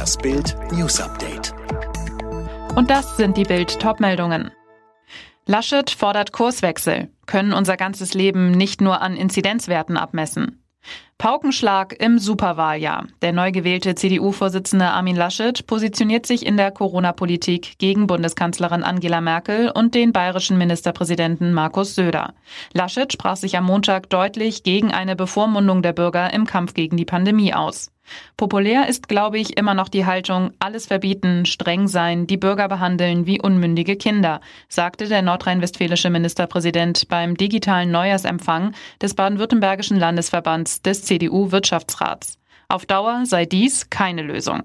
Das Bild News Update. Und das sind die Bild Topmeldungen. Laschet fordert Kurswechsel, können unser ganzes Leben nicht nur an Inzidenzwerten abmessen. Paukenschlag im Superwahljahr. Der neu gewählte CDU-Vorsitzende Armin Laschet positioniert sich in der Corona-Politik gegen Bundeskanzlerin Angela Merkel und den bayerischen Ministerpräsidenten Markus Söder. Laschet sprach sich am Montag deutlich gegen eine Bevormundung der Bürger im Kampf gegen die Pandemie aus. Populär ist, glaube ich, immer noch die Haltung, alles verbieten, streng sein, die Bürger behandeln wie unmündige Kinder, sagte der nordrhein-westfälische Ministerpräsident beim digitalen Neujahrsempfang des baden-württembergischen Landesverbands des CDU-Wirtschaftsrats. Auf Dauer sei dies keine Lösung.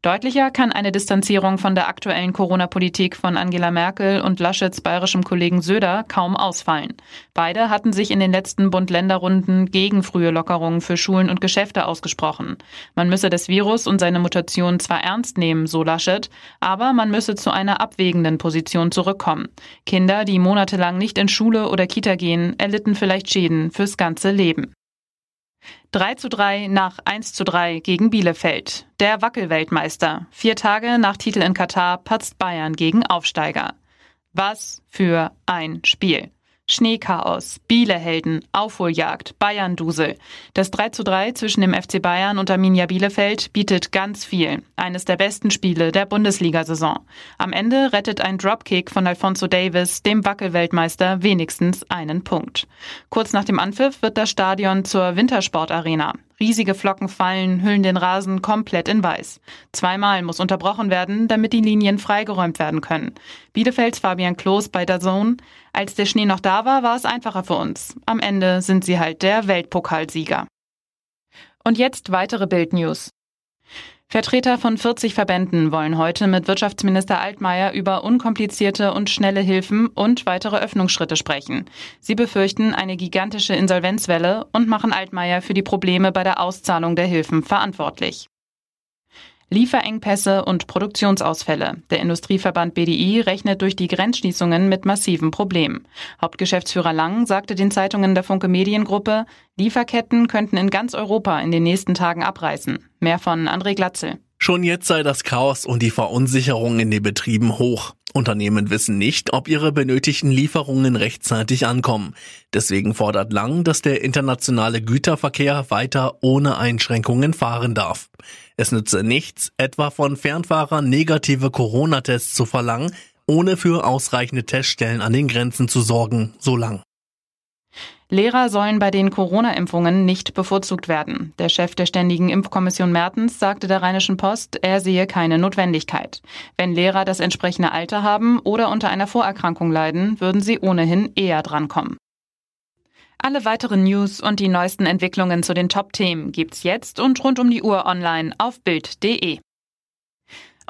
Deutlicher kann eine Distanzierung von der aktuellen Corona-Politik von Angela Merkel und Laschets bayerischem Kollegen Söder kaum ausfallen. Beide hatten sich in den letzten Bund-Länder-Runden gegen frühe Lockerungen für Schulen und Geschäfte ausgesprochen. Man müsse das Virus und seine Mutation zwar ernst nehmen, so Laschet, aber man müsse zu einer abwägenden Position zurückkommen. Kinder, die monatelang nicht in Schule oder Kita gehen, erlitten vielleicht Schäden fürs ganze Leben. 3 zu 3 nach 1 zu 3 gegen Bielefeld. Der Wackelweltmeister. Vier Tage nach Titel in Katar patzt Bayern gegen Aufsteiger. Was für ein Spiel. Schneechaos, Bielehelden, Aufholjagd, Bayern-Dusel. Das 3 zu 3 zwischen dem FC Bayern und Arminia Bielefeld bietet ganz viel. Eines der besten Spiele der Bundesliga-Saison. Am Ende rettet ein Dropkick von Alfonso Davis dem Wackelweltmeister wenigstens einen Punkt. Kurz nach dem Anpfiff wird das Stadion zur Wintersportarena. Riesige Flocken fallen, hüllen den Rasen komplett in weiß. Zweimal muss unterbrochen werden, damit die Linien freigeräumt werden können. Bielefelds Fabian Klos bei der Zone. Als der Schnee noch da war, war es einfacher für uns. Am Ende sind sie halt der Weltpokalsieger. Und jetzt weitere Bildnews. Vertreter von 40 Verbänden wollen heute mit Wirtschaftsminister Altmaier über unkomplizierte und schnelle Hilfen und weitere Öffnungsschritte sprechen. Sie befürchten eine gigantische Insolvenzwelle und machen Altmaier für die Probleme bei der Auszahlung der Hilfen verantwortlich. Lieferengpässe und Produktionsausfälle. Der Industrieverband BDI rechnet durch die Grenzschließungen mit massiven Problemen. Hauptgeschäftsführer Lang sagte den Zeitungen der Funke Mediengruppe, Lieferketten könnten in ganz Europa in den nächsten Tagen abreißen. Mehr von André Glatzel. Schon jetzt sei das Chaos und die Verunsicherung in den Betrieben hoch. Unternehmen wissen nicht, ob ihre benötigten Lieferungen rechtzeitig ankommen. Deswegen fordert Lang, dass der internationale Güterverkehr weiter ohne Einschränkungen fahren darf. Es nütze nichts, etwa von Fernfahrern negative Corona-Tests zu verlangen, ohne für ausreichende Teststellen an den Grenzen zu sorgen, so Lang. Lehrer sollen bei den Corona-Impfungen nicht bevorzugt werden. Der Chef der Ständigen Impfkommission Mertens sagte der Rheinischen Post, er sehe keine Notwendigkeit. Wenn Lehrer das entsprechende Alter haben oder unter einer Vorerkrankung leiden, würden sie ohnehin eher drankommen. Alle weiteren News und die neuesten Entwicklungen zu den Top-Themen gibt's jetzt und rund um die Uhr online auf Bild.de.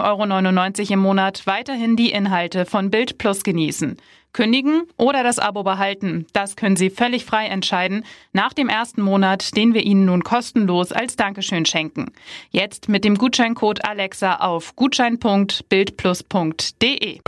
7,99 Euro im Monat weiterhin die Inhalte von Bild Plus genießen. Kündigen oder das Abo behalten, das können Sie völlig frei entscheiden nach dem ersten Monat, den wir Ihnen nun kostenlos als Dankeschön schenken. Jetzt mit dem Gutscheincode Alexa auf gutschein.bildplus.de.